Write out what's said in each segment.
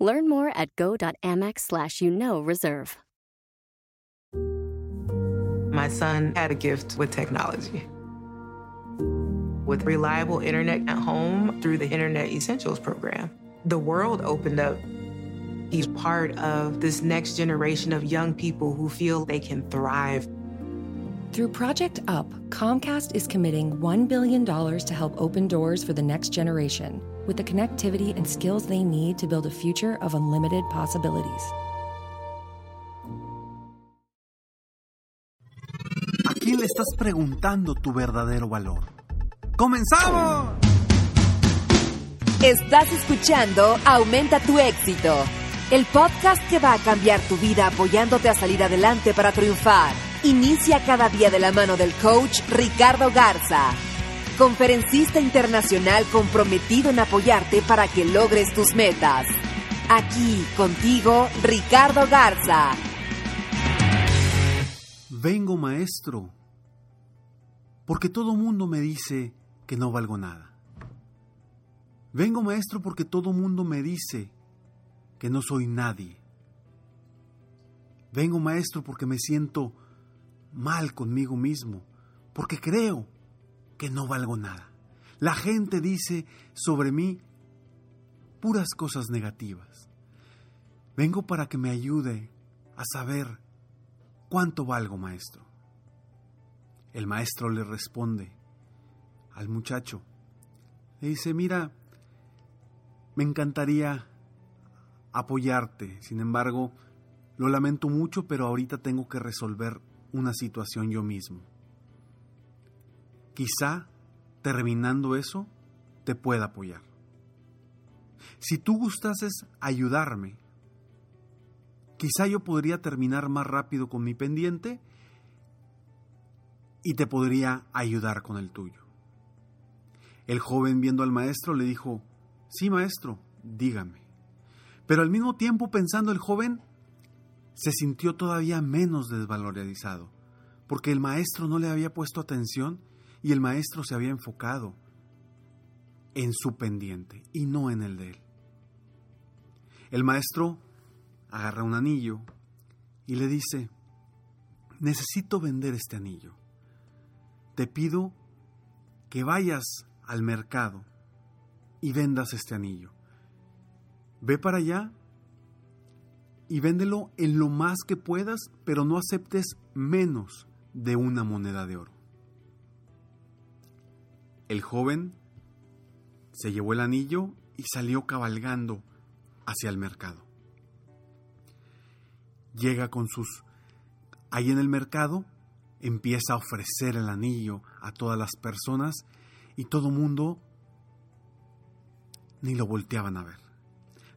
Learn more at go.amex slash you know reserve. My son had a gift with technology. With reliable internet at home through the Internet Essentials program, the world opened up. He's part of this next generation of young people who feel they can thrive. Through Project UP, Comcast is committing $1 billion to help open doors for the next generation with the connectivity and skills they need to build a future of unlimited possibilities. ¿A quién le estás preguntando tu verdadero valor? ¡Comenzamos! Estás escuchando Aumenta tu éxito, el podcast que va a cambiar tu vida apoyándote a salir adelante para triunfar. Inicia cada día de la mano del coach Ricardo Garza, conferencista internacional comprometido en apoyarte para que logres tus metas. Aquí contigo, Ricardo Garza. Vengo maestro, porque todo mundo me dice que no valgo nada. Vengo maestro porque todo mundo me dice que no soy nadie. Vengo maestro porque me siento mal conmigo mismo, porque creo que no valgo nada. La gente dice sobre mí puras cosas negativas. Vengo para que me ayude a saber cuánto valgo, maestro. El maestro le responde al muchacho. Le dice, mira, me encantaría apoyarte, sin embargo, lo lamento mucho, pero ahorita tengo que resolver una situación yo mismo. Quizá, terminando eso, te pueda apoyar. Si tú gustases ayudarme, quizá yo podría terminar más rápido con mi pendiente y te podría ayudar con el tuyo. El joven viendo al maestro le dijo, sí maestro, dígame. Pero al mismo tiempo pensando el joven, se sintió todavía menos desvalorizado, porque el maestro no le había puesto atención y el maestro se había enfocado en su pendiente y no en el de él. El maestro agarra un anillo y le dice, necesito vender este anillo. Te pido que vayas al mercado y vendas este anillo. Ve para allá y véndelo en lo más que puedas, pero no aceptes menos de una moneda de oro. El joven se llevó el anillo y salió cabalgando hacia el mercado. Llega con sus... Ahí en el mercado empieza a ofrecer el anillo a todas las personas y todo mundo ni lo volteaban a ver.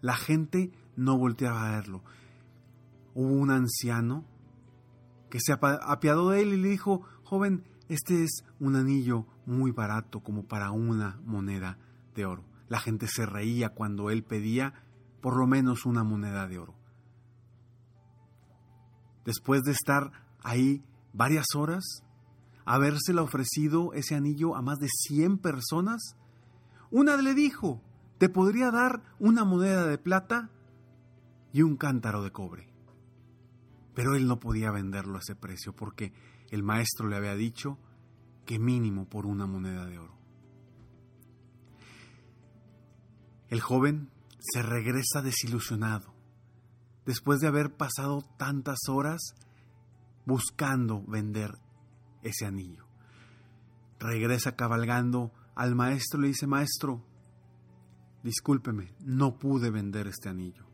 La gente no volteaba a verlo. Hubo un anciano que se apiadó de él y le dijo, joven, este es un anillo muy barato como para una moneda de oro. La gente se reía cuando él pedía por lo menos una moneda de oro. Después de estar ahí varias horas, habérsela ofrecido ese anillo a más de 100 personas, una le dijo, te podría dar una moneda de plata y un cántaro de cobre. Pero él no podía venderlo a ese precio porque el maestro le había dicho que mínimo por una moneda de oro. El joven se regresa desilusionado, después de haber pasado tantas horas buscando vender ese anillo. Regresa cabalgando al maestro y le dice, maestro, discúlpeme, no pude vender este anillo.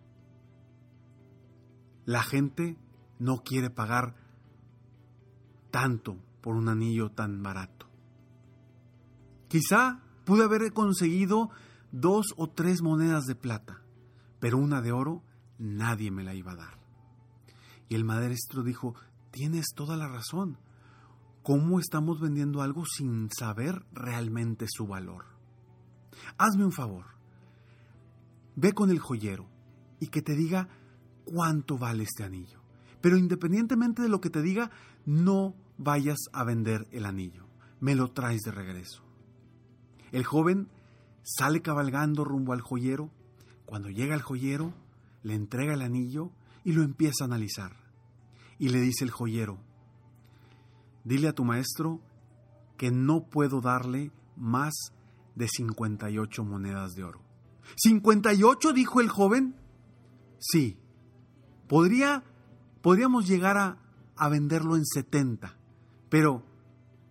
La gente no quiere pagar tanto por un anillo tan barato. Quizá pude haber conseguido dos o tres monedas de plata, pero una de oro nadie me la iba a dar. Y el maestro dijo, tienes toda la razón. ¿Cómo estamos vendiendo algo sin saber realmente su valor? Hazme un favor. Ve con el joyero y que te diga cuánto vale este anillo. Pero independientemente de lo que te diga, no vayas a vender el anillo. Me lo traes de regreso. El joven sale cabalgando rumbo al joyero. Cuando llega al joyero, le entrega el anillo y lo empieza a analizar. Y le dice el joyero, dile a tu maestro que no puedo darle más de 58 monedas de oro. ¿58? dijo el joven. Sí, podría, podríamos llegar a, a venderlo en 70, pero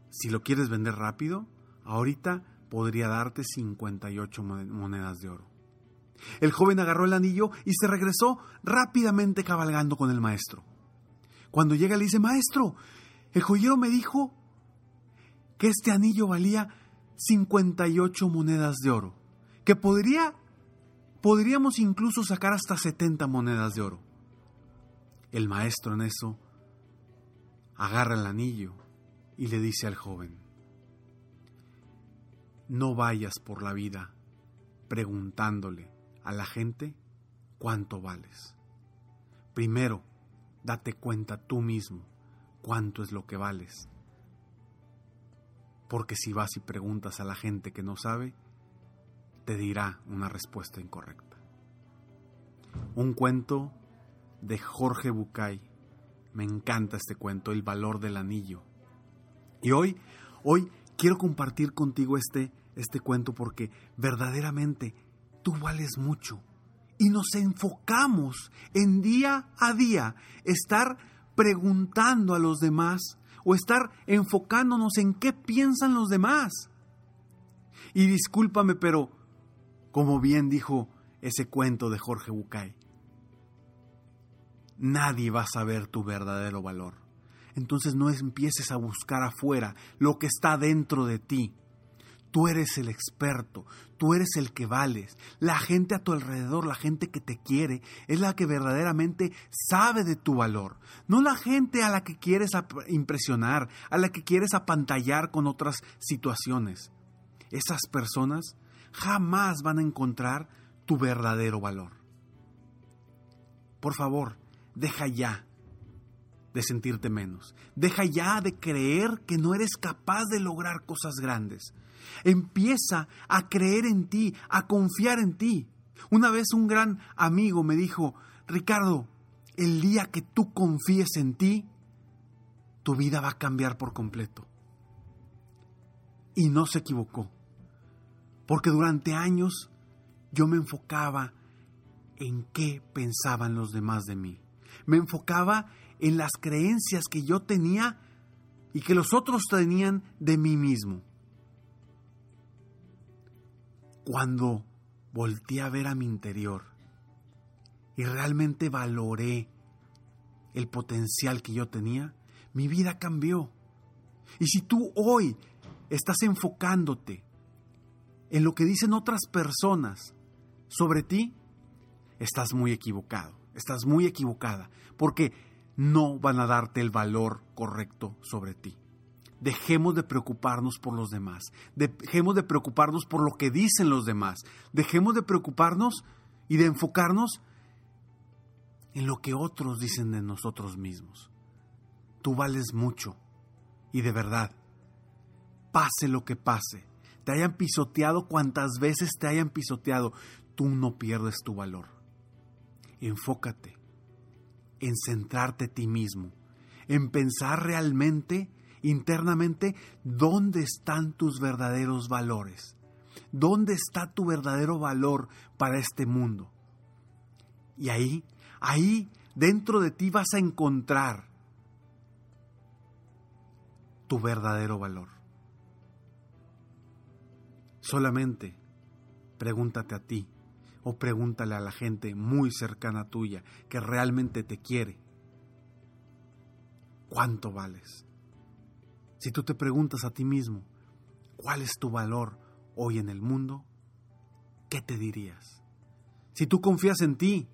si lo quieres vender rápido, ahorita podría darte 58 monedas de oro. El joven agarró el anillo y se regresó rápidamente cabalgando con el maestro. Cuando llega le dice, maestro, el joyero me dijo que este anillo valía 58 monedas de oro, que podría, podríamos incluso sacar hasta 70 monedas de oro. El maestro en eso agarra el anillo y le dice al joven, no vayas por la vida preguntándole a la gente cuánto vales. Primero, date cuenta tú mismo cuánto es lo que vales. Porque si vas y preguntas a la gente que no sabe, te dirá una respuesta incorrecta. Un cuento de Jorge Bucay. Me encanta este cuento, El valor del anillo. Y hoy, hoy quiero compartir contigo este, este cuento porque verdaderamente tú vales mucho. Y nos enfocamos en día a día estar preguntando a los demás o estar enfocándonos en qué piensan los demás. Y discúlpame, pero como bien dijo ese cuento de Jorge Bucay, nadie va a saber tu verdadero valor. Entonces no empieces a buscar afuera lo que está dentro de ti Tú eres el experto, tú eres el que vales. La gente a tu alrededor, la gente que te quiere, es la que verdaderamente sabe de tu valor. No la gente a la que quieres impresionar, a la que quieres apantallar con otras situaciones. Esas personas jamás van a encontrar tu verdadero valor. Por favor, deja ya de sentirte menos. Deja ya de creer que no eres capaz de lograr cosas grandes. Empieza a creer en ti, a confiar en ti. Una vez un gran amigo me dijo, Ricardo, el día que tú confíes en ti, tu vida va a cambiar por completo. Y no se equivocó, porque durante años yo me enfocaba en qué pensaban los demás de mí. Me enfocaba en las creencias que yo tenía y que los otros tenían de mí mismo cuando volteé a ver a mi interior y realmente valoré el potencial que yo tenía, mi vida cambió. Y si tú hoy estás enfocándote en lo que dicen otras personas sobre ti, estás muy equivocado, estás muy equivocada, porque no van a darte el valor correcto sobre ti. Dejemos de preocuparnos por los demás. Dejemos de preocuparnos por lo que dicen los demás. Dejemos de preocuparnos y de enfocarnos en lo que otros dicen de nosotros mismos. Tú vales mucho y de verdad, pase lo que pase, te hayan pisoteado cuantas veces te hayan pisoteado, tú no pierdes tu valor. Enfócate en centrarte ti mismo, en pensar realmente internamente dónde están tus verdaderos valores. ¿Dónde está tu verdadero valor para este mundo? Y ahí, ahí dentro de ti vas a encontrar tu verdadero valor. Solamente pregúntate a ti o pregúntale a la gente muy cercana tuya que realmente te quiere. ¿Cuánto vales? Si tú te preguntas a ti mismo, ¿cuál es tu valor hoy en el mundo? ¿Qué te dirías? Si tú confías en ti,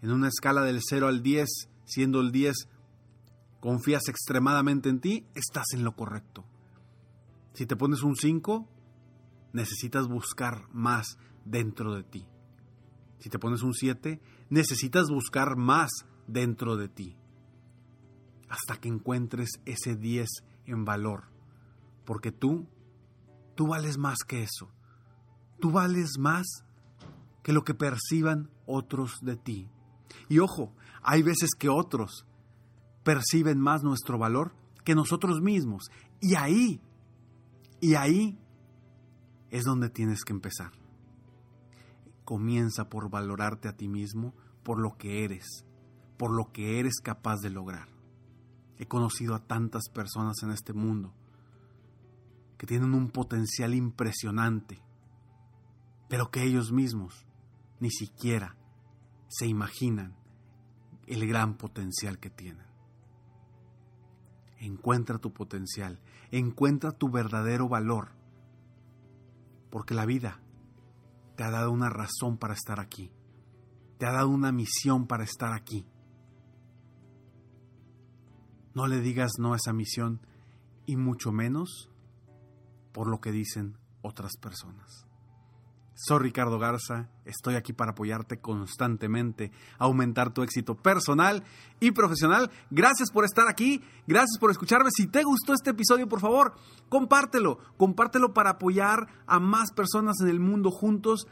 en una escala del 0 al 10, siendo el 10 confías extremadamente en ti, estás en lo correcto. Si te pones un 5, necesitas buscar más dentro de ti. Si te pones un 7, necesitas buscar más dentro de ti. Hasta que encuentres ese 10 en valor. Porque tú, tú vales más que eso. Tú vales más que lo que perciban otros de ti. Y ojo, hay veces que otros perciben más nuestro valor que nosotros mismos. Y ahí, y ahí es donde tienes que empezar. Comienza por valorarte a ti mismo por lo que eres, por lo que eres capaz de lograr. He conocido a tantas personas en este mundo que tienen un potencial impresionante, pero que ellos mismos ni siquiera se imaginan el gran potencial que tienen. Encuentra tu potencial, encuentra tu verdadero valor, porque la vida te ha dado una razón para estar aquí, te ha dado una misión para estar aquí. No le digas no a esa misión y mucho menos por lo que dicen otras personas. Soy Ricardo Garza, estoy aquí para apoyarte constantemente, aumentar tu éxito personal y profesional. Gracias por estar aquí, gracias por escucharme. Si te gustó este episodio, por favor, compártelo, compártelo para apoyar a más personas en el mundo juntos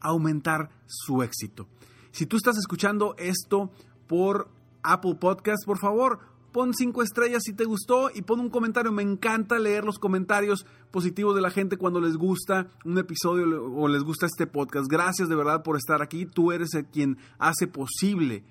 a aumentar su éxito. Si tú estás escuchando esto por Apple Podcast, por favor, pon cinco estrellas si te gustó y pon un comentario. Me encanta leer los comentarios positivos de la gente cuando les gusta un episodio o les gusta este podcast. Gracias de verdad por estar aquí. Tú eres el quien hace posible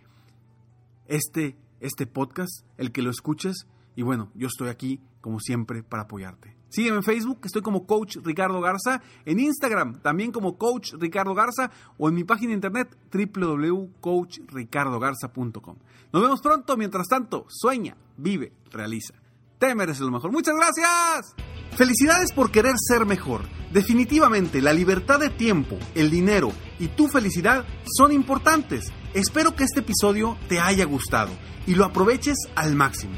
este, este podcast, el que lo escuches. Y bueno, yo estoy aquí como siempre para apoyarte. Sígueme en Facebook, estoy como Coach Ricardo Garza, en Instagram también como Coach Ricardo Garza o en mi página internet www.coachricardogarza.com. Nos vemos pronto, mientras tanto, sueña, vive, realiza. Te mereces lo mejor. Muchas gracias. Felicidades por querer ser mejor. Definitivamente, la libertad de tiempo, el dinero y tu felicidad son importantes. Espero que este episodio te haya gustado y lo aproveches al máximo.